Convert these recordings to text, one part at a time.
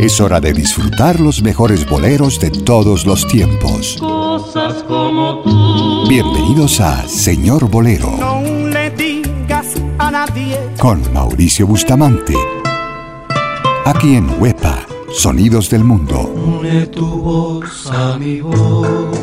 Es hora de disfrutar los mejores boleros de todos los tiempos. Cosas como tú. Bienvenidos a Señor Bolero. No le digas a nadie. Con Mauricio Bustamante. Aquí en Huepa, Sonidos del Mundo. Une tu voz a mi voz.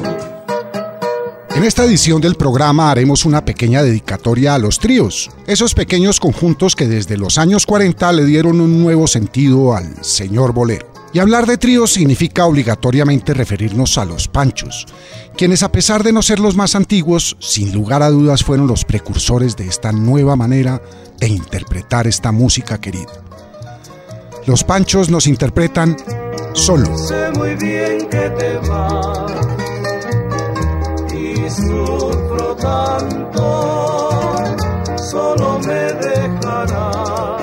En esta edición del programa haremos una pequeña dedicatoria a los tríos, esos pequeños conjuntos que desde los años 40 le dieron un nuevo sentido al señor bolero. Y hablar de tríos significa obligatoriamente referirnos a los panchos, quienes a pesar de no ser los más antiguos, sin lugar a dudas fueron los precursores de esta nueva manera de interpretar esta música querida. Los panchos nos interpretan solo. Sé muy bien que te sufro tanto, solo me dejarás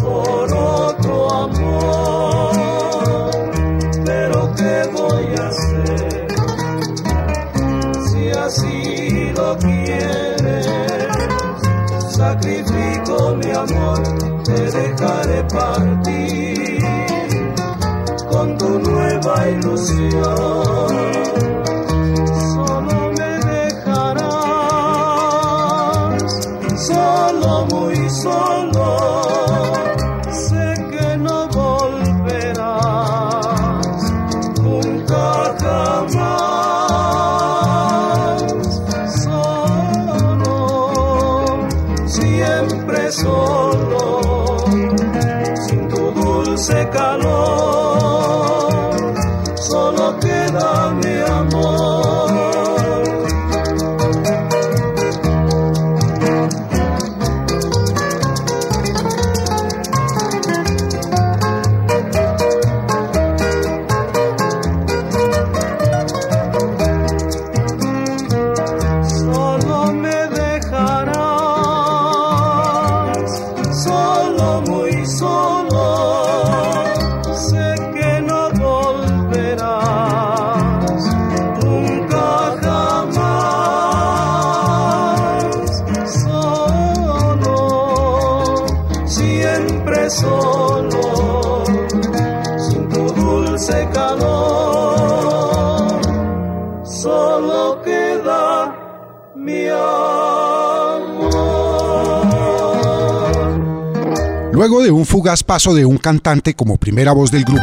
por otro amor. Pero ¿qué voy a hacer si así lo quieres? Sacrifico mi amor, te dejaré partir con tu nueva ilusión. Solo, muy fugaz paso de un cantante como primera voz del grupo,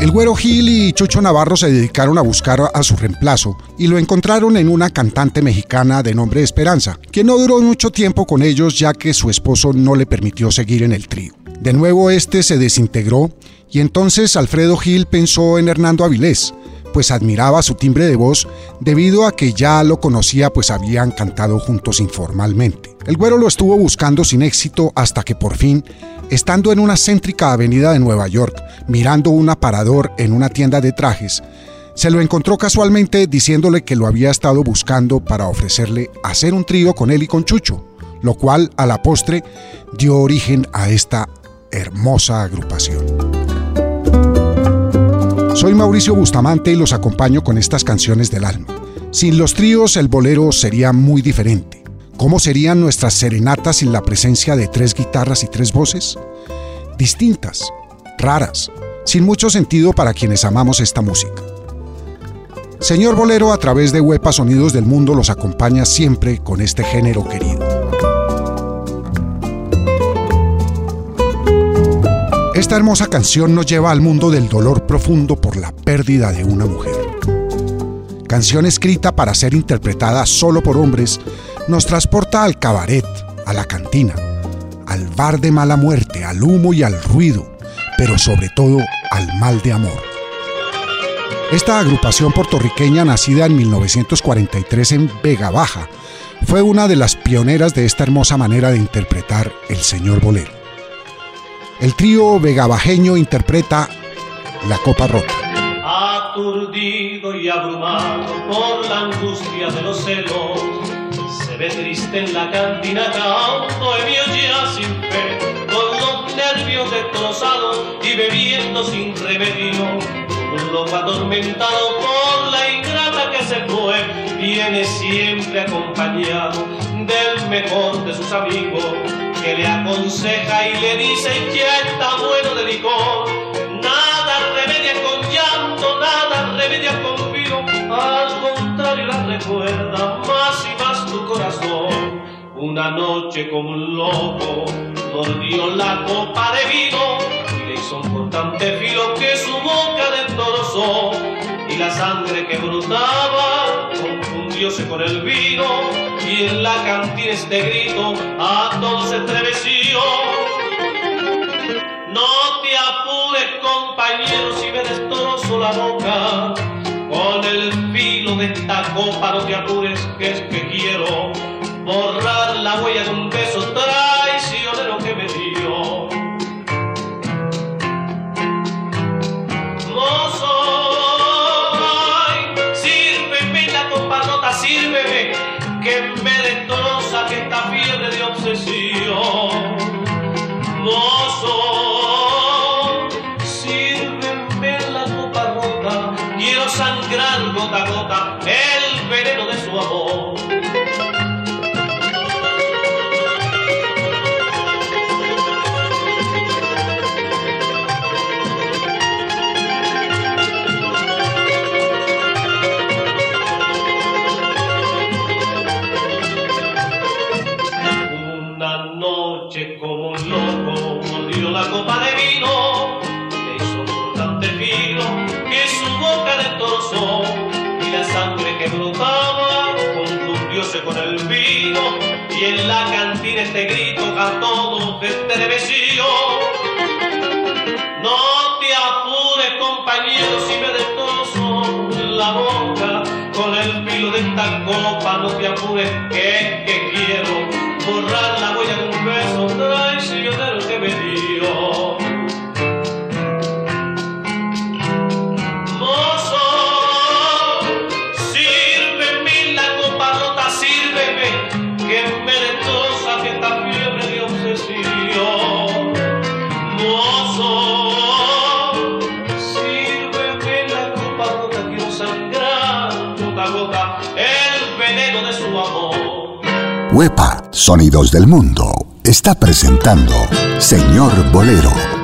el Güero Gil y Chucho Navarro se dedicaron a buscar a su reemplazo y lo encontraron en una cantante mexicana de nombre Esperanza, que no duró mucho tiempo con ellos ya que su esposo no le permitió seguir en el trío. De nuevo este se desintegró y entonces Alfredo Gil pensó en Hernando Avilés, pues admiraba su timbre de voz debido a que ya lo conocía pues habían cantado juntos informalmente. El güero lo estuvo buscando sin éxito hasta que por fin, estando en una céntrica avenida de Nueva York, mirando un aparador en una tienda de trajes, se lo encontró casualmente diciéndole que lo había estado buscando para ofrecerle hacer un trío con él y con Chucho, lo cual a la postre dio origen a esta hermosa agrupación. Soy Mauricio Bustamante y los acompaño con estas canciones del alma. Sin los tríos el bolero sería muy diferente. ¿Cómo serían nuestras serenatas sin la presencia de tres guitarras y tres voces? Distintas, raras, sin mucho sentido para quienes amamos esta música. Señor Bolero a través de Huepa Sonidos del Mundo los acompaña siempre con este género querido. Esta hermosa canción nos lleva al mundo del dolor profundo por la pérdida de una mujer. Canción escrita para ser interpretada solo por hombres, nos transporta al cabaret, a la cantina, al bar de mala muerte, al humo y al ruido, pero sobre todo al mal de amor. Esta agrupación puertorriqueña, nacida en 1943 en Vega Baja, fue una de las pioneras de esta hermosa manera de interpretar el señor bolero. El trío vegabajeño interpreta La Copa Rota aturdido y abrumado por la angustia de los celos, se ve triste en la cantina bohemio ya sin fe, con los nervios destrozados y bebiendo sin remedio, un loco atormentado por la ingrata que se fue, viene siempre acompañado del mejor de sus amigos, que le aconseja y le dice que está bueno de licor de vida confío, al contrario la recuerda más y más tu corazón. Una noche como un loco mordió la copa de vino y le hizo un cortante filo que su boca destrozó y la sangre que brotaba confundióse con el vino y en la cantina este grito a todos se estremeció. No te apures compañero si me destrozo la boca de esta copa no te apures que es que Huepa, Sonidos del Mundo, está presentando Señor Bolero.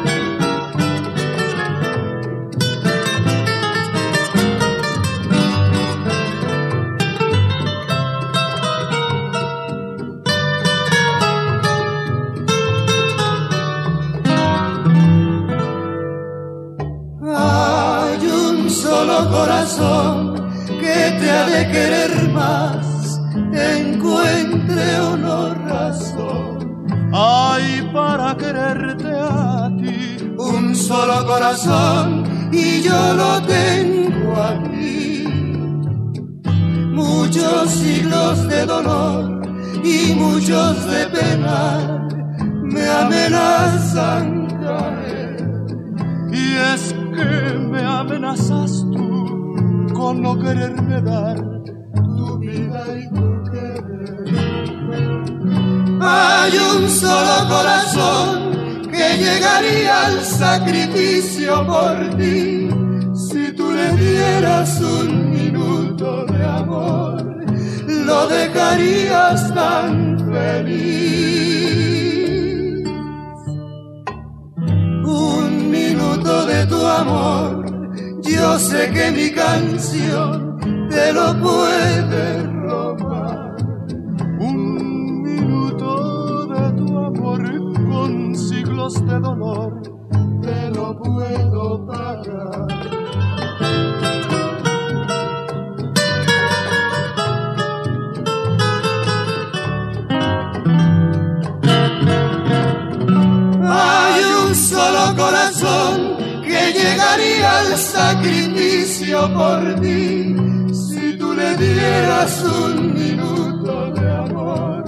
por ti. Si tú le dieras un minuto de amor,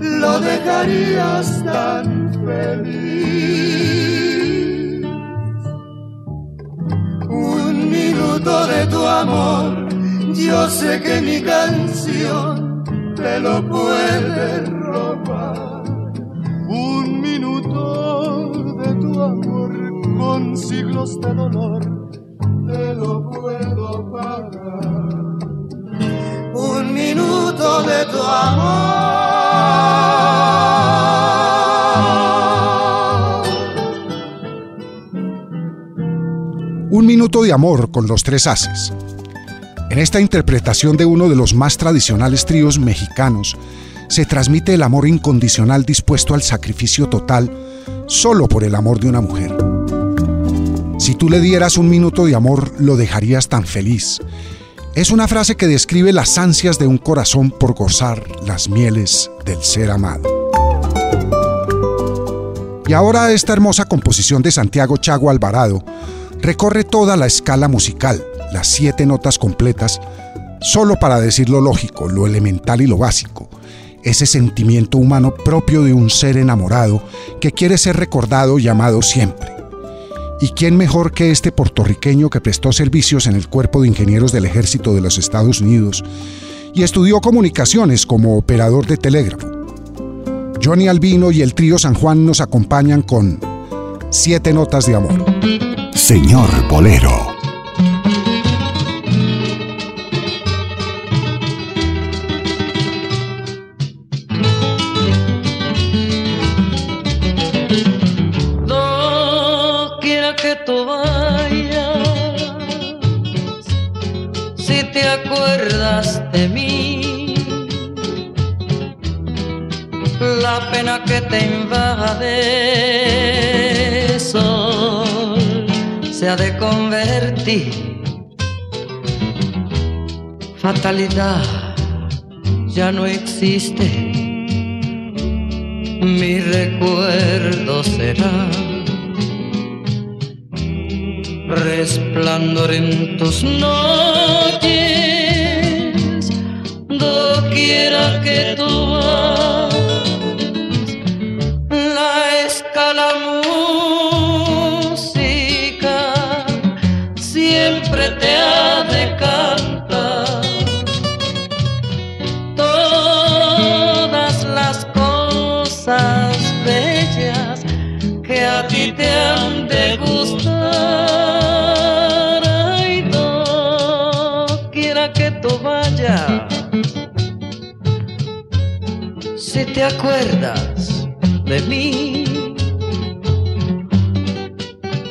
lo dejarías tan feliz. Un minuto de tu amor, yo sé que mi canción te lo puede robar. Un minuto de tu amor con siglos de dolor te lo puedo pagar. Un minuto de tu amor. Un minuto de amor con los tres haces. En esta interpretación de uno de los más tradicionales tríos mexicanos, se transmite el amor incondicional dispuesto al sacrificio total solo por el amor de una mujer. Si tú le dieras un minuto de amor, lo dejarías tan feliz. Es una frase que describe las ansias de un corazón por gozar las mieles del ser amado. Y ahora esta hermosa composición de Santiago Chago Alvarado recorre toda la escala musical, las siete notas completas, solo para decir lo lógico, lo elemental y lo básico, ese sentimiento humano propio de un ser enamorado que quiere ser recordado y amado siempre. ¿Y quién mejor que este puertorriqueño que prestó servicios en el Cuerpo de Ingenieros del Ejército de los Estados Unidos y estudió comunicaciones como operador de telégrafo? Johnny Albino y el trío San Juan nos acompañan con Siete Notas de Amor. Señor Bolero. De mí. La pena que te invade, sol, se ha de convertir. Fatalidad ya no existe. Mi recuerdo será resplandor en tus noches. Quiera que tú vas, si te acuerdas de mí.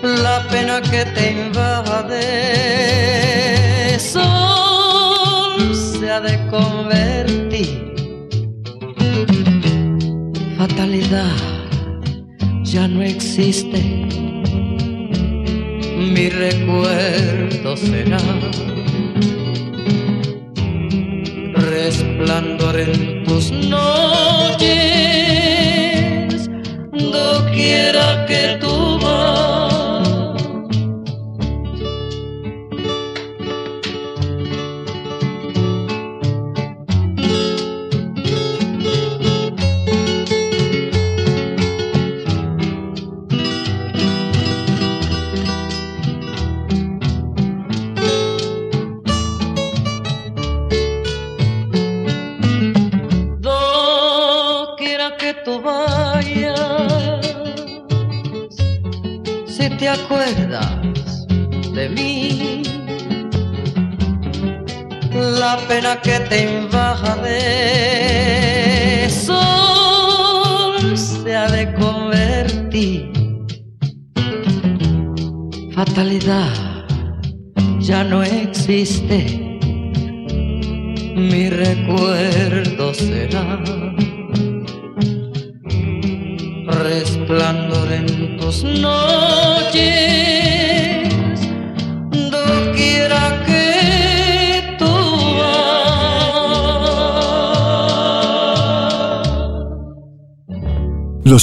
La pena que te invade, sol se ha de convertir. Fatalidad ya no existe. Mi recuerdo será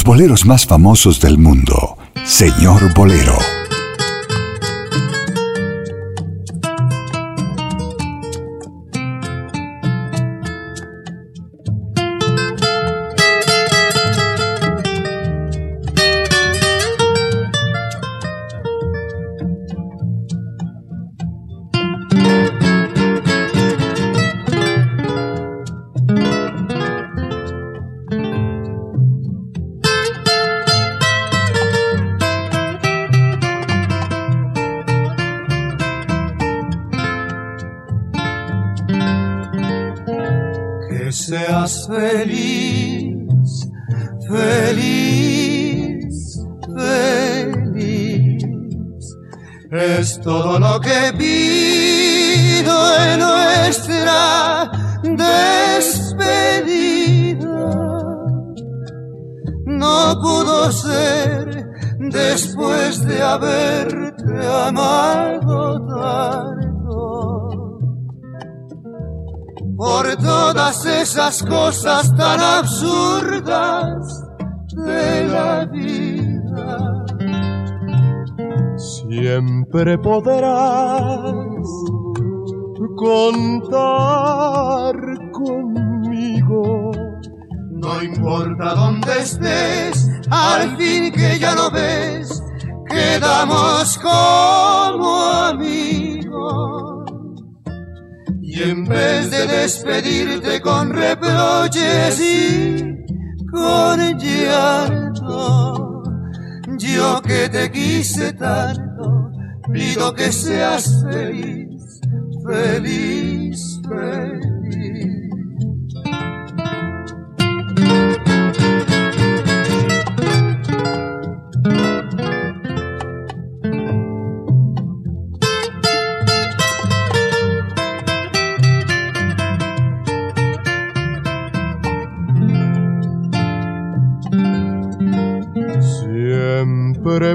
boleros más famosos del mundo, Señor Bolero. seas feliz, feliz, feliz. Es todo lo que pido en nuestra despedida. No pudo ser después de haberte amado tarde Por todas esas cosas tan absurdas de la vida siempre podrás contar conmigo. No importa dónde estés, al fin que ya lo ves, quedamos como amigos. Y en vez de despedirte con reproches y con llanto, yo que te quise tanto, pido que seas feliz, feliz, feliz.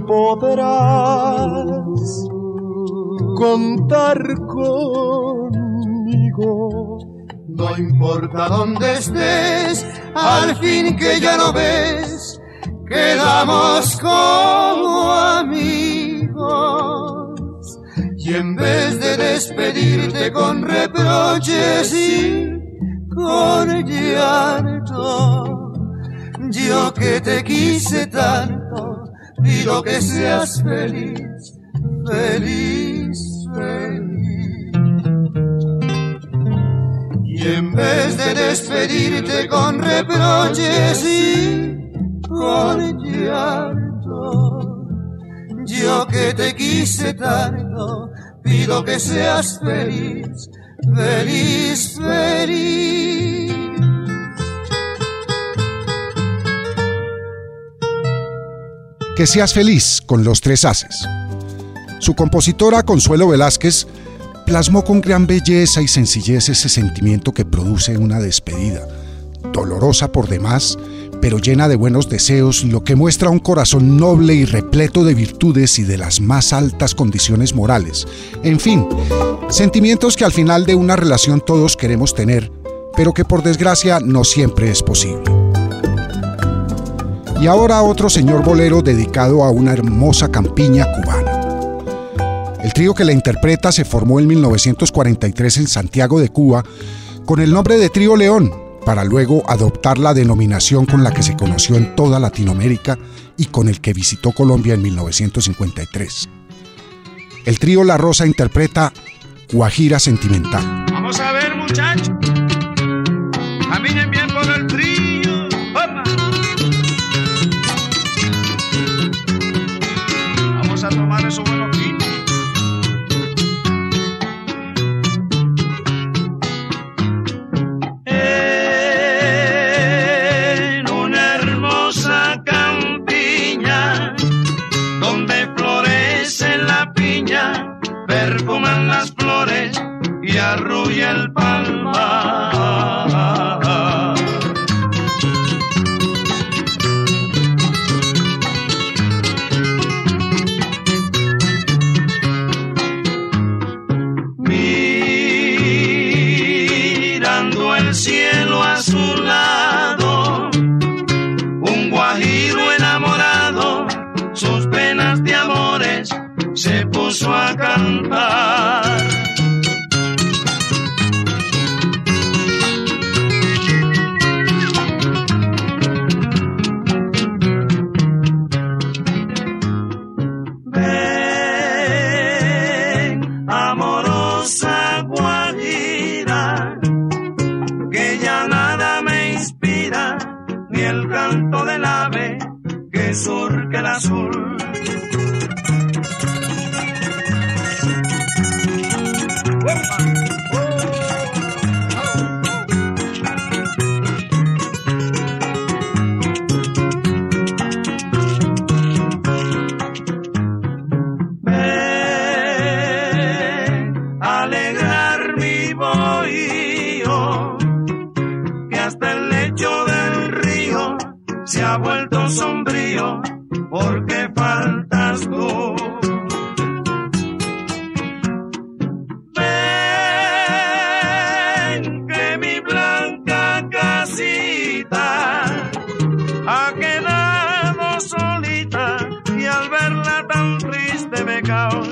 Podrás contar conmigo. No importa dónde estés, al fin que ya no ves, quedamos como amigos. Y en vez de despedirte con reproches y con llanto, yo que te quise tanto, pido que seas feliz, feliz, feliz. Y en vez de despedirte con reproches y con llanto, yo que te quise tanto, pido que seas feliz, feliz, feliz. Que seas feliz con los tres haces. Su compositora Consuelo Velázquez plasmó con gran belleza y sencillez ese sentimiento que produce una despedida, dolorosa por demás, pero llena de buenos deseos, lo que muestra un corazón noble y repleto de virtudes y de las más altas condiciones morales. En fin, sentimientos que al final de una relación todos queremos tener, pero que por desgracia no siempre es posible. Y ahora otro señor bolero dedicado a una hermosa campiña cubana. El trío que la interpreta se formó en 1943 en Santiago de Cuba con el nombre de Trío León, para luego adoptar la denominación con la que se conoció en toda Latinoamérica y con el que visitó Colombia en 1953. El trío La Rosa interpreta Guajira Sentimental. Vamos a ver, muchachos. Caminen bien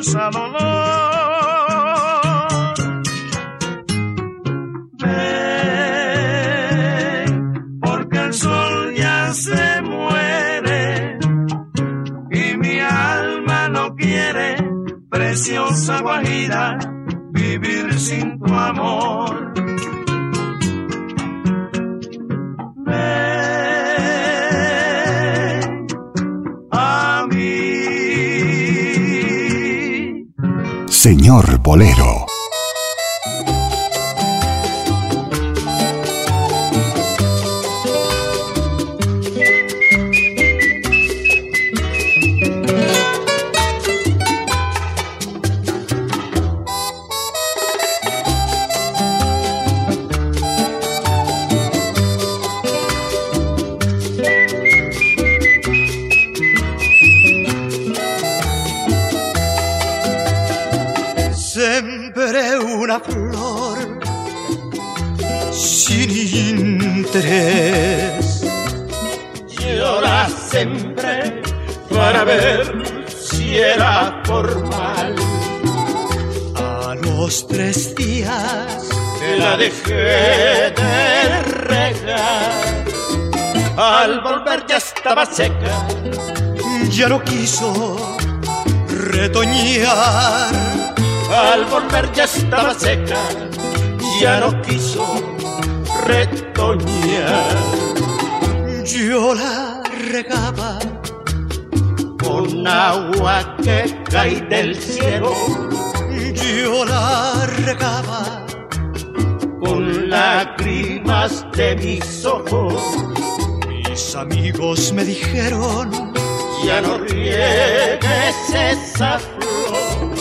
me Bolero. Seca. ya no quiso retoñar. Al volver ya estaba seca. Ya no quiso retoñar. Yo la regaba Con agua que cae del cielo. yo la regaba Con lágrimas de mis ojos. Amigos me dijeron, Ya no riegues esa flor.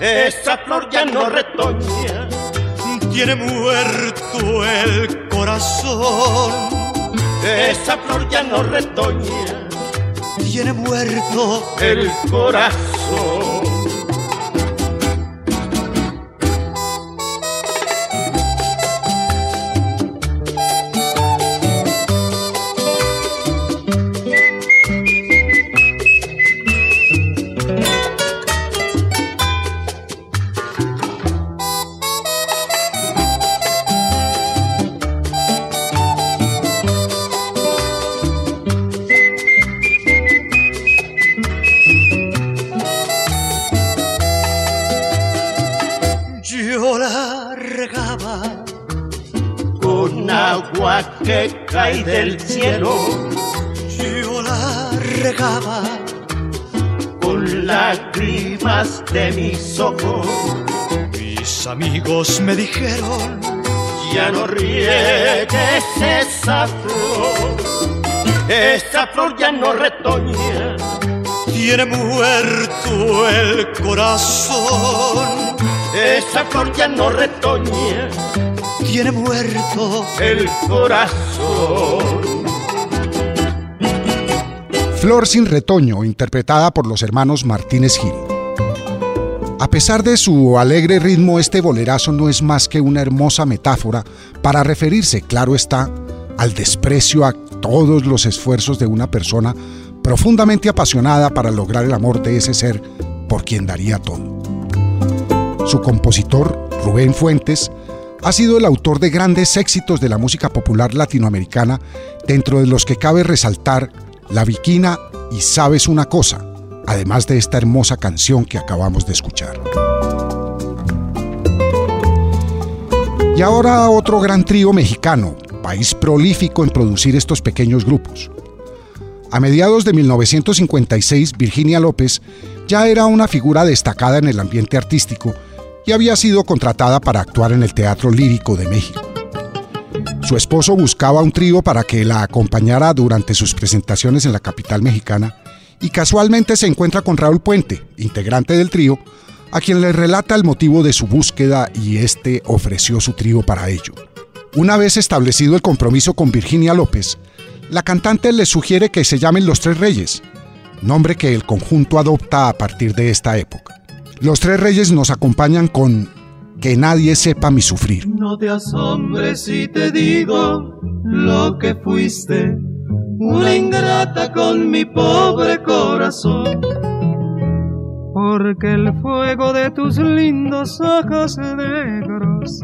Esa flor ya no retoña. tiene muerto el corazón, Esa flor ya no retoña. tiene muerto El corazón. Me dijeron, Ya no riegues esa flor. Esa flor ya no retoña. tiene muerto el corazón, Esa flor ya no retoña. tiene muerto El corazón. Flor sin retoño, interpretada por los hermanos Martínez Gil. A pesar de su alegre ritmo, este bolerazo no es más que una hermosa metáfora para referirse, claro está, al desprecio a todos los esfuerzos de una persona profundamente apasionada para lograr el amor de ese ser por quien daría todo. Su compositor, Rubén Fuentes, ha sido el autor de grandes éxitos de la música popular latinoamericana, dentro de los que cabe resaltar La Viquina y Sabes una cosa, además de esta hermosa canción que acabamos de escuchar. Y ahora otro gran trío mexicano, país prolífico en producir estos pequeños grupos. A mediados de 1956, Virginia López ya era una figura destacada en el ambiente artístico y había sido contratada para actuar en el Teatro Lírico de México. Su esposo buscaba un trío para que la acompañara durante sus presentaciones en la capital mexicana y casualmente se encuentra con Raúl Puente, integrante del trío, a quien le relata el motivo de su búsqueda y este ofreció su trío para ello. Una vez establecido el compromiso con Virginia López, la cantante le sugiere que se llamen Los Tres Reyes, nombre que el conjunto adopta a partir de esta época. Los tres reyes nos acompañan con Que nadie sepa mi sufrir. No te asombres si te digo lo que fuiste, una ingrata con mi pobre corazón. Porque el fuego de tus lindos ojos negros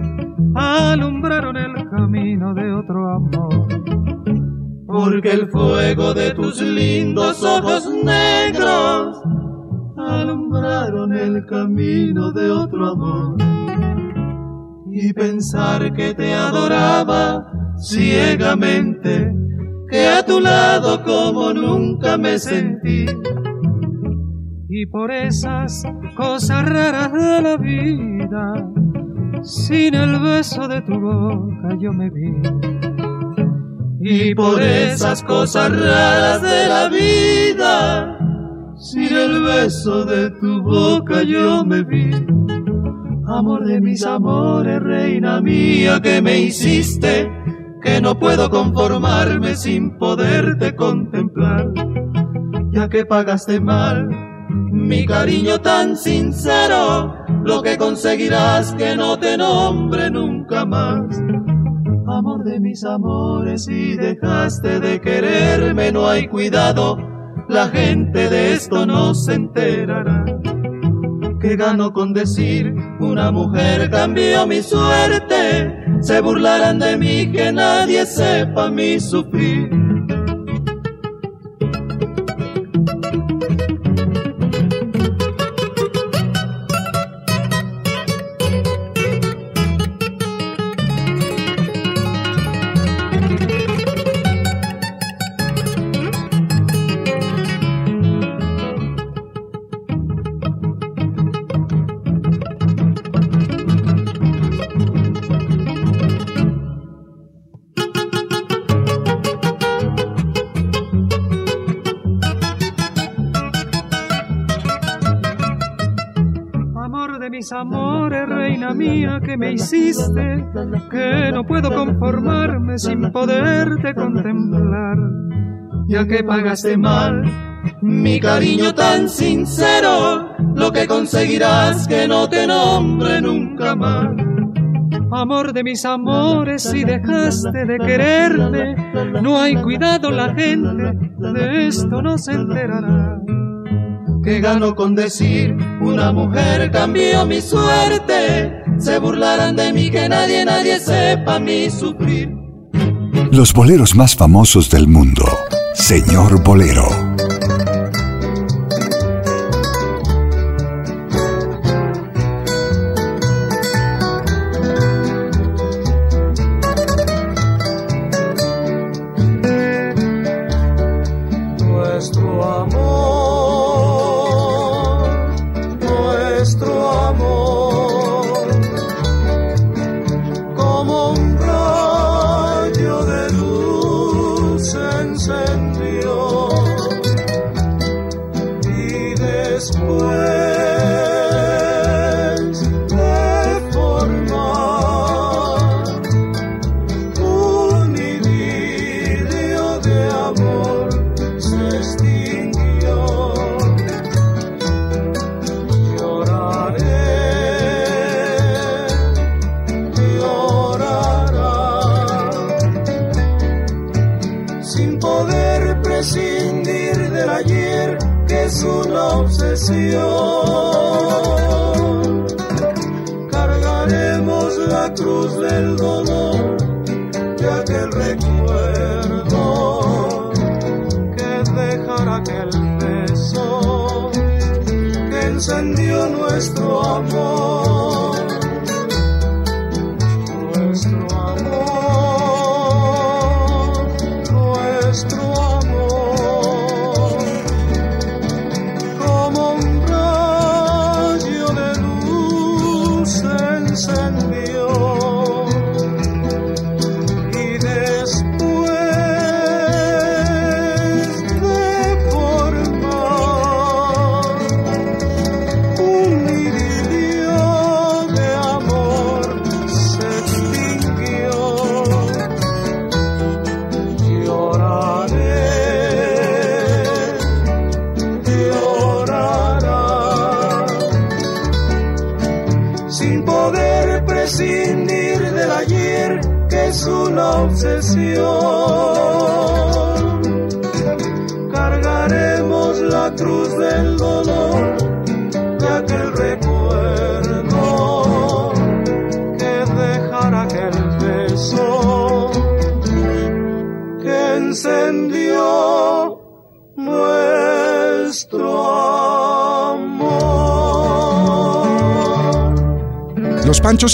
alumbraron el camino de otro amor. Porque el fuego de tus lindos ojos negros alumbraron el camino de otro amor. Y pensar que te adoraba ciegamente, a tu lado como nunca me sentí. Y por esas cosas raras de la vida, sin el beso de tu boca yo me vi. Y por esas cosas raras de la vida, sin el beso de tu boca yo me vi. Amor de mis amores, reina mía, que me hiciste, que no puedo conformarme sin poderte contemplar. Ya que pagaste mal mi cariño tan sincero, lo que conseguirás que no te nombre nunca más. Amor de mis amores, si dejaste de quererme, no hay cuidado, la gente de esto no se enterará. Que gano con decir, una mujer cambió mi suerte, se burlarán de mí que nadie sepa mi sufrir. Que no puedo conformarme sin poderte contemplar. Ya que pagaste mal mi cariño tan sincero, lo que conseguirás que no te nombre nunca más. Amor de mis amores, si dejaste de quererme, no hay cuidado la gente, de esto no se enterará. Que gano con decir, una mujer cambió mi suerte, se burlarán de mí que nadie, nadie sepa mi sufrir. Los boleros más famosos del mundo. Señor Bolero.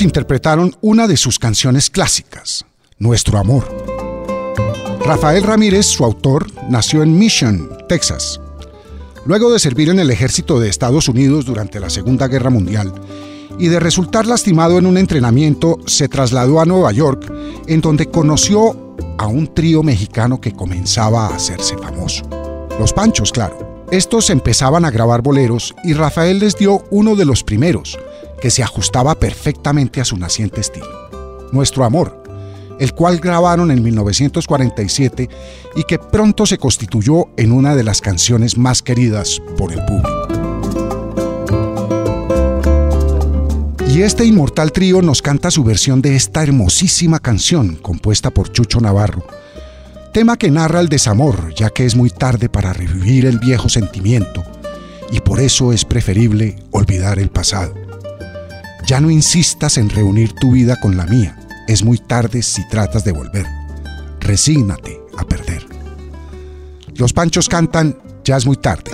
Interpretaron una de sus canciones clásicas, Nuestro Amor. Rafael Ramírez, su autor, nació en Mission, Texas. Luego de servir en el ejército de Estados Unidos durante la Segunda Guerra Mundial y de resultar lastimado en un entrenamiento, se trasladó a Nueva York, en donde conoció a un trío mexicano que comenzaba a hacerse famoso. Los Panchos, claro. Estos empezaban a grabar boleros y Rafael les dio uno de los primeros, que se ajustaba perfectamente a su naciente estilo. Nuestro Amor, el cual grabaron en 1947 y que pronto se constituyó en una de las canciones más queridas por el público. Y este inmortal trío nos canta su versión de esta hermosísima canción compuesta por Chucho Navarro, tema que narra el desamor, ya que es muy tarde para revivir el viejo sentimiento y por eso es preferible olvidar el pasado. Ya no insistas en reunir tu vida con la mía, es muy tarde si tratas de volver. Resígnate a perder. Los Panchos cantan Ya es muy tarde.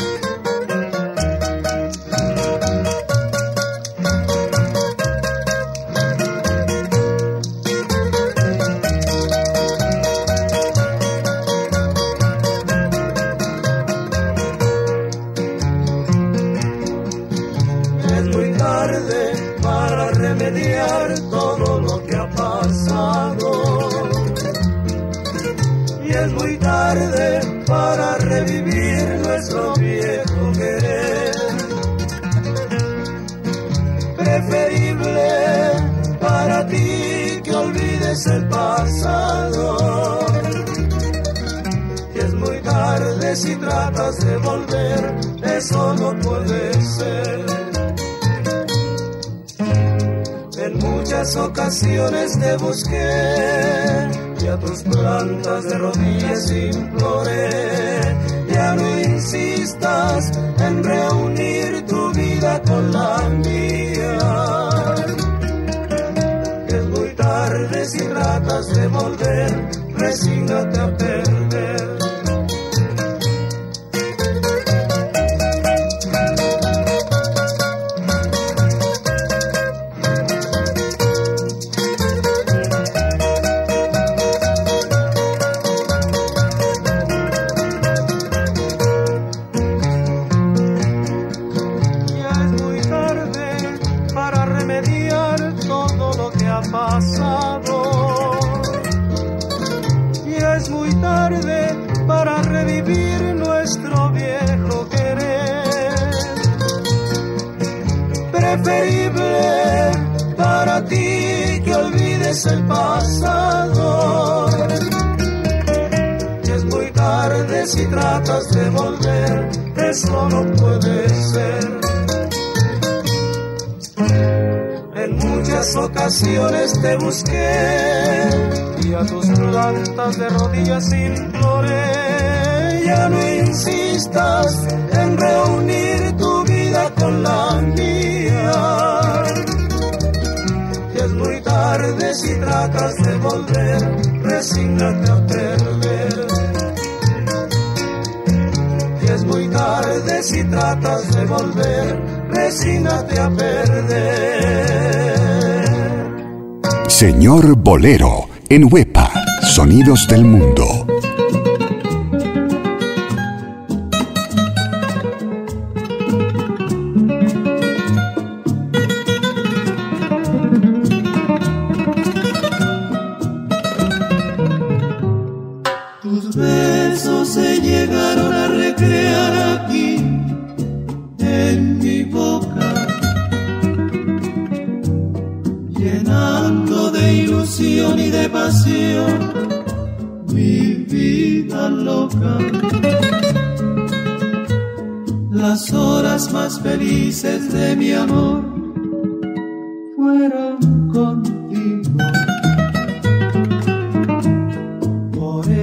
Pasado. Ya es muy tarde para revivir nuestro viejo querer. Preferible para ti que olvides el pasado. Y es muy tarde si tratas de volver, eso no puede ser. Muchas ocasiones te busqué y a tus plantas de rodillas imploré. Ya no insistas en reunir tu vida con la mía. Y es muy tarde si tratas de volver, resígnate a perder. Y es muy tarde si tratas de volver, resígnate a perder. Señor Bolero, en Huepa, Sonidos del Mundo.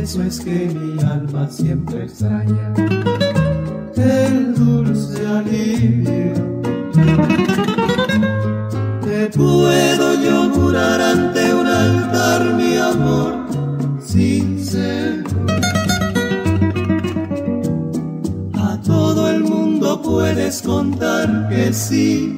Sabes que mi alma siempre extraña el dulce alivio. Te puedo yo jurar ante un altar mi amor sincero. A todo el mundo puedes contar que sí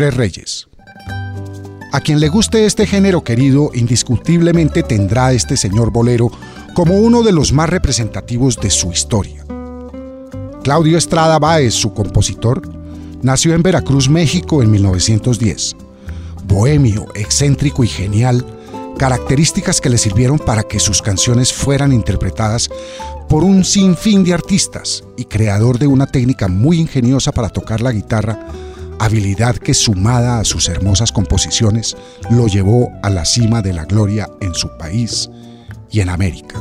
Tres Reyes. A quien le guste este género querido, indiscutiblemente tendrá este señor bolero como uno de los más representativos de su historia. Claudio Estrada Báez, su compositor, nació en Veracruz, México en 1910. Bohemio, excéntrico y genial, características que le sirvieron para que sus canciones fueran interpretadas por un sinfín de artistas y creador de una técnica muy ingeniosa para tocar la guitarra, habilidad que sumada a sus hermosas composiciones lo llevó a la cima de la gloria en su país y en América.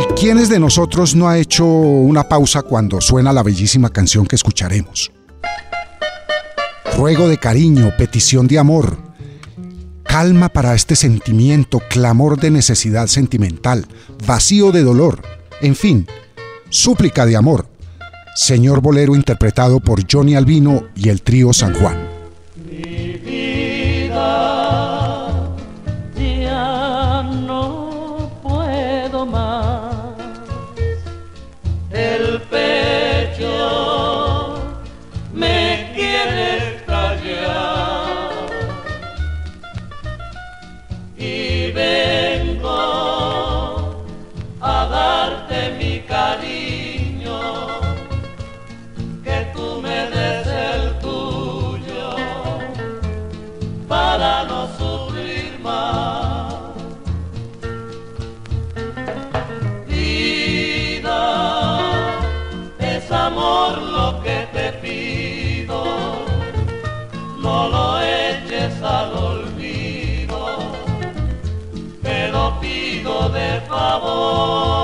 ¿Y quiénes de nosotros no ha hecho una pausa cuando suena la bellísima canción que escucharemos? Ruego de cariño, petición de amor, calma para este sentimiento, clamor de necesidad sentimental, vacío de dolor, en fin, súplica de amor. Señor Bolero interpretado por Johnny Albino y el trío San Juan. De favor.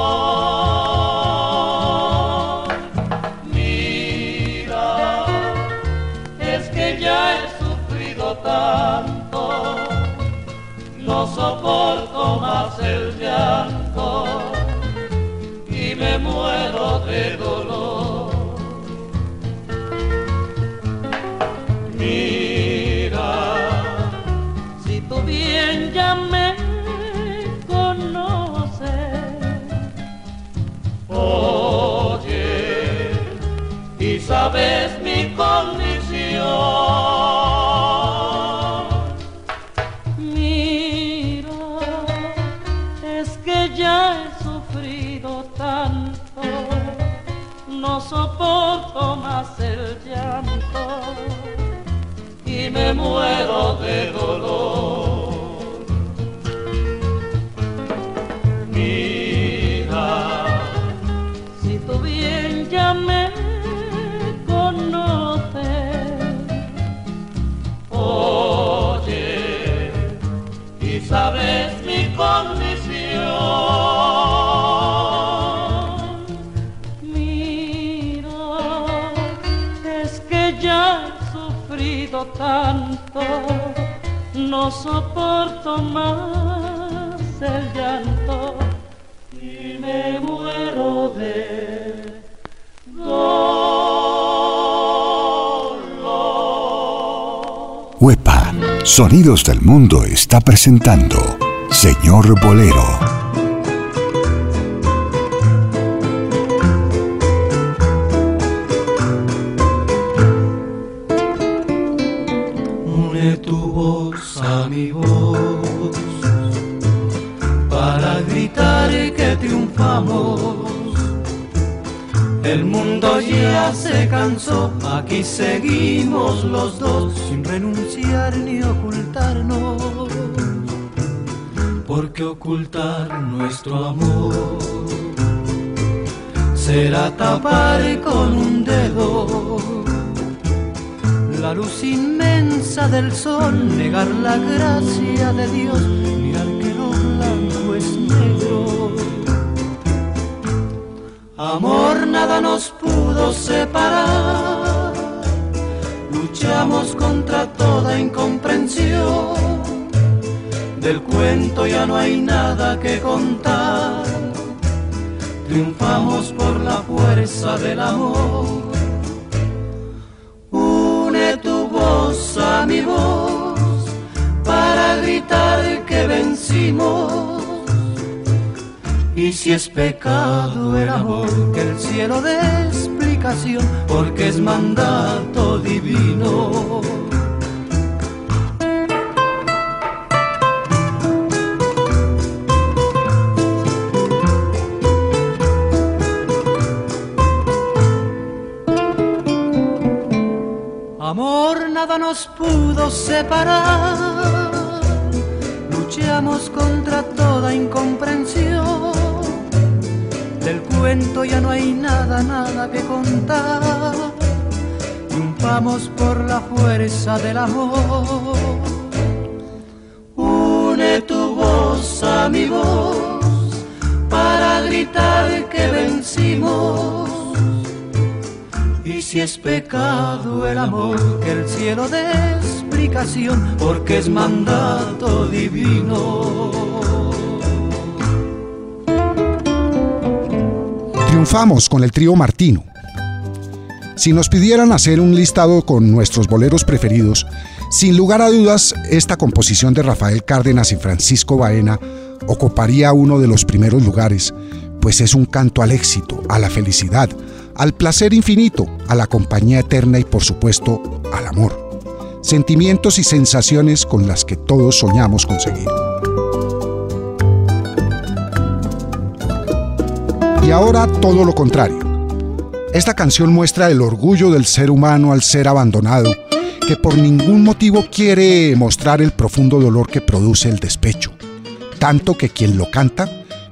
No soporto más el llanto y me muero de dolor. Huepa, Sonidos del Mundo está presentando Señor Bolero. El mundo ya se cansó, aquí seguimos los dos sin renunciar ni ocultarnos. Porque ocultar nuestro amor será tapar con un dedo la luz inmensa del sol, negar la gracia de Dios, mirar que lo blanco es negro Amor, nada nos pudo separar. Luchamos contra toda incomprensión. Del cuento ya no hay nada que contar. Triunfamos por la fuerza del amor. Mi voz para gritar que vencimos y si es pecado el amor, que el cielo dé explicación, porque es mandato divino. Nada nos pudo separar. Luchamos contra toda incomprensión del cuento ya no hay nada, nada que contar. Triunfamos por la fuerza del amor. Une tu voz a mi voz para gritar que vencimos. Si es pecado el amor, que el cielo dé explicación, porque es mandato divino. triunfamos con el trío Martino. Si nos pidieran hacer un listado con nuestros boleros preferidos, sin lugar a dudas, esta composición de Rafael Cárdenas y Francisco Baena ocuparía uno de los primeros lugares, pues es un canto al éxito, a la felicidad, al placer infinito, a la compañía eterna y por supuesto al amor. Sentimientos y sensaciones con las que todos soñamos conseguir. Y ahora todo lo contrario. Esta canción muestra el orgullo del ser humano al ser abandonado, que por ningún motivo quiere mostrar el profundo dolor que produce el despecho, tanto que quien lo canta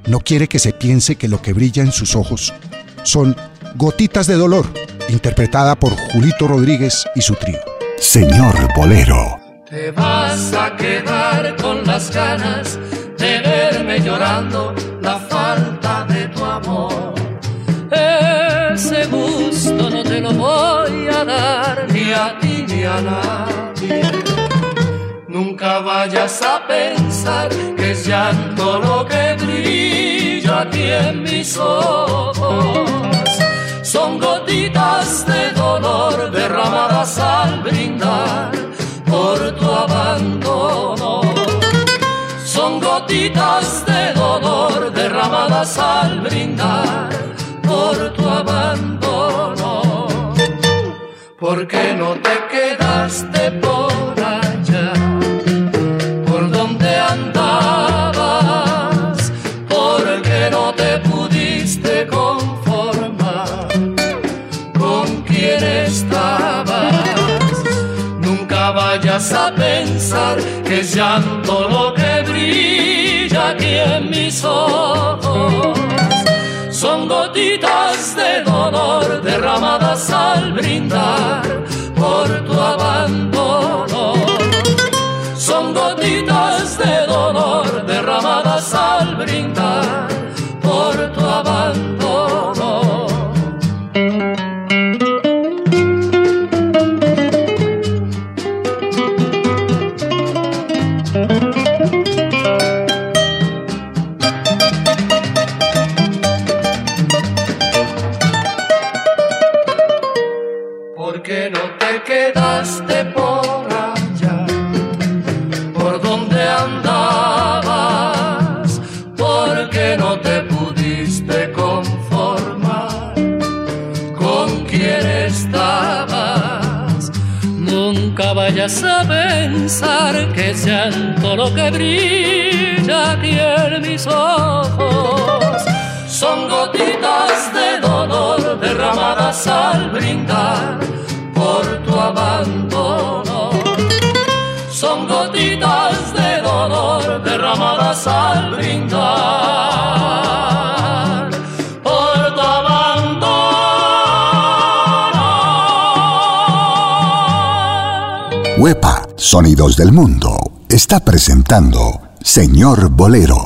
no quiere que se piense que lo que brilla en sus ojos son gotitas de dolor, interpretada por Julito Rodríguez y su trío. Señor Bolero. Te vas a quedar con las ganas de verme llorando la falta de tu amor. Ese gusto no te lo voy a dar ni a ti ni a nadie. Nunca vayas a pensar que es llanto lo que brilla aquí en mis ojos. Son gotitas de dolor derramadas al brindar por tu abandono son gotitas de dolor derramadas al brindar por tu abandono. ¿Por qué no te quedaste por es llanto lo que aquí en mis ojos. Son gotitas de dolor derramadas al brindar por tu abandono. Son gotitas de dolor derramadas al brindar pensar que siento lo que brilla aquí en mis ojos. Son gotitas de dolor derramadas al brindar por tu abandono. Son gotitas de dolor derramadas al brindar. Sonidos del Mundo, está presentando Señor Bolero.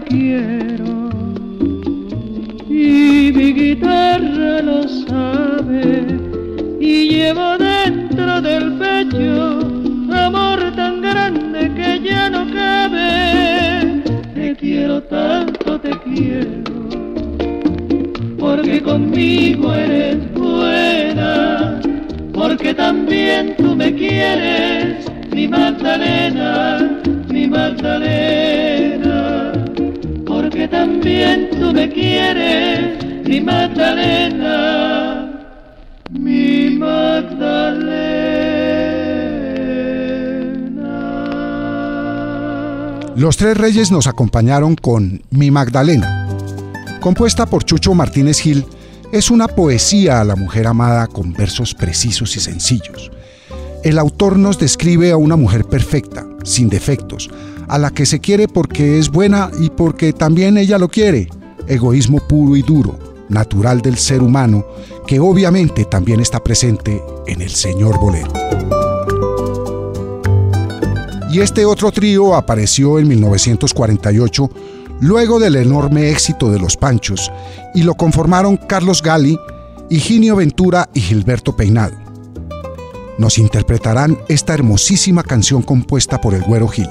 te quiero. Los tres reyes nos acompañaron con Mi Magdalena. Compuesta por Chucho Martínez Gil, es una poesía a la mujer amada con versos precisos y sencillos. El autor nos describe a una mujer perfecta, sin defectos, a la que se quiere porque es buena y porque también ella lo quiere. Egoísmo puro y duro, natural del ser humano, que obviamente también está presente en el señor Bolero y este otro trío apareció en 1948 luego del enorme éxito de Los Panchos y lo conformaron Carlos Gali, Higinio Ventura y Gilberto Peinado. Nos interpretarán esta hermosísima canción compuesta por el Güero Gil.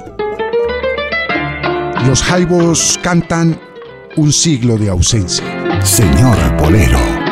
Los Jaibos cantan Un siglo de ausencia. Señor Bolero.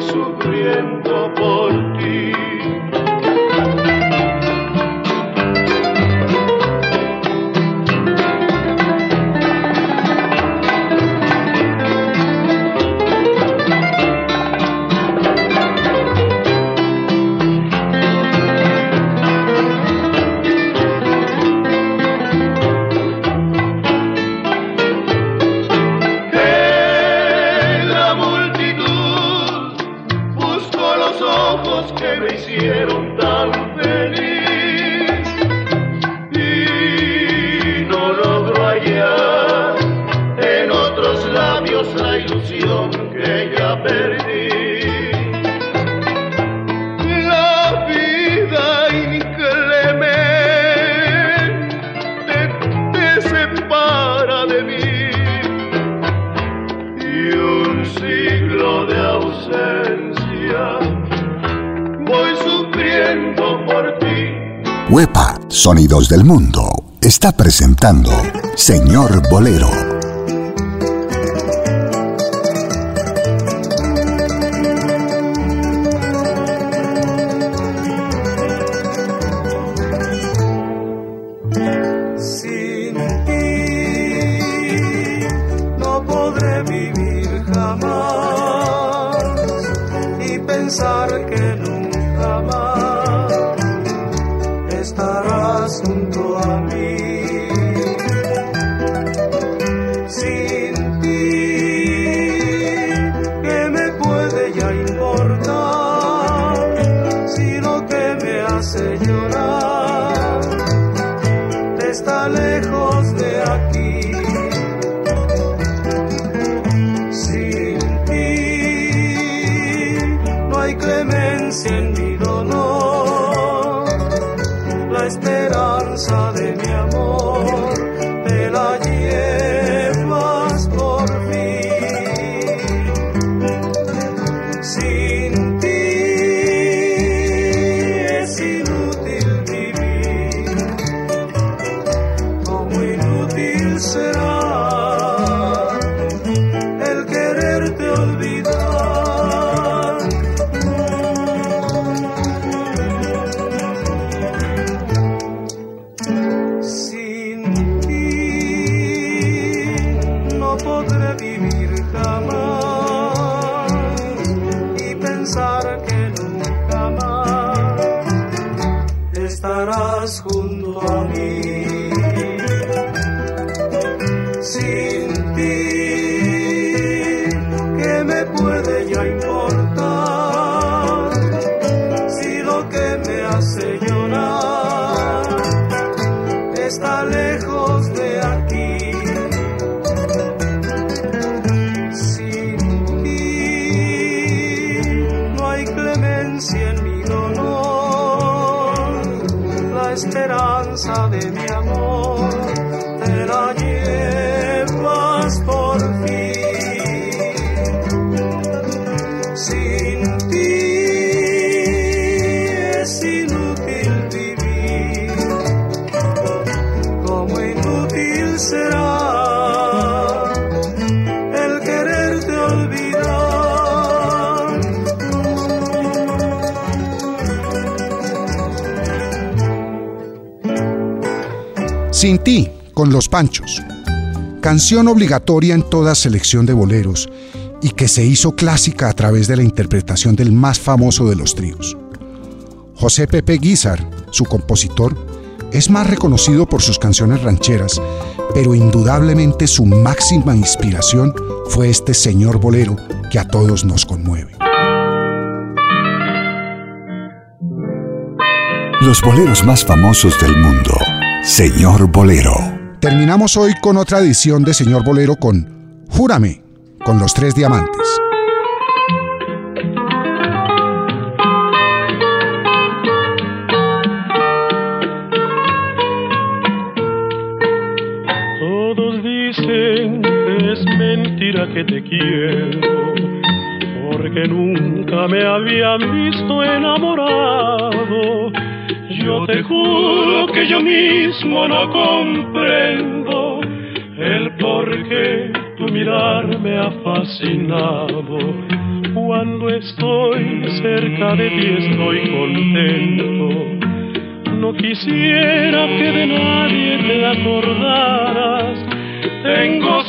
sufriendo por ti. sonidos del mundo está presentando Señor Bolero. está lejos. Sin ti, con los Panchos. Canción obligatoria en toda selección de boleros y que se hizo clásica a través de la interpretación del más famoso de los tríos. José Pepe Guizar, su compositor, es más reconocido por sus canciones rancheras, pero indudablemente su máxima inspiración fue este señor bolero que a todos nos conmueve. Los boleros más famosos del mundo. Señor Bolero. Terminamos hoy con otra edición de Señor Bolero con Júrame, con los tres diamantes. Mentira que te quiero, porque nunca me habían visto enamorado. Yo te juro que yo mismo no comprendo el por qué tu mirar me ha fascinado. Cuando estoy cerca de ti estoy contento. No quisiera que de nadie te acordaras. Tengo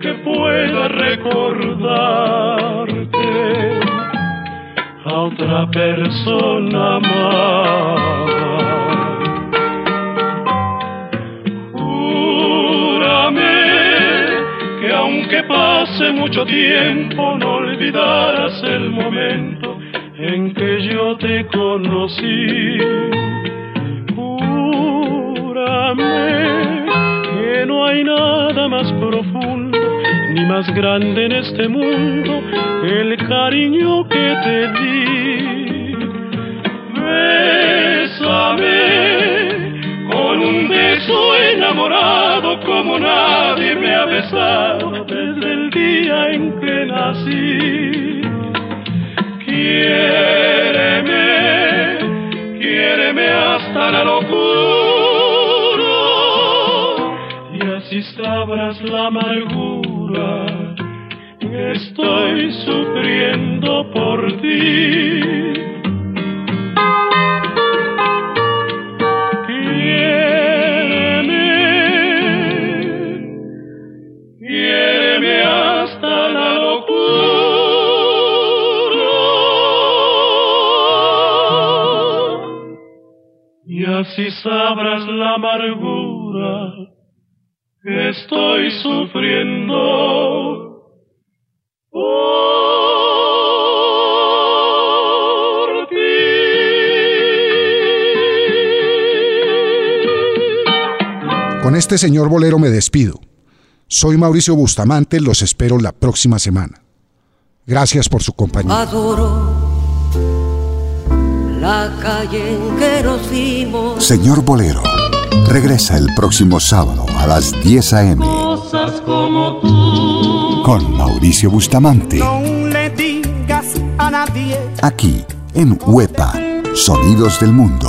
que pueda recordarte a otra persona más. que aunque pase mucho tiempo no olvidarás el momento en que yo te conocí. Júrame hay nada más profundo ni más grande en este mundo el cariño que te di. Bésame con un beso enamorado como nadie me ha besado desde el día en que nací. Quiéreme, quiéreme hasta la locura amargura. Estoy sufriendo por ti. si sabrás la amargura estoy sufriendo. Por ti. Con este señor bolero me despido. Soy Mauricio Bustamante, los espero la próxima semana. Gracias por su compañía. Adoro la calle en que nos vimos. Señor Bolero, regresa el próximo sábado a las 10 a.m. Con Mauricio Bustamante. No le digas a nadie. Aquí, en Huepa, Sonidos del Mundo.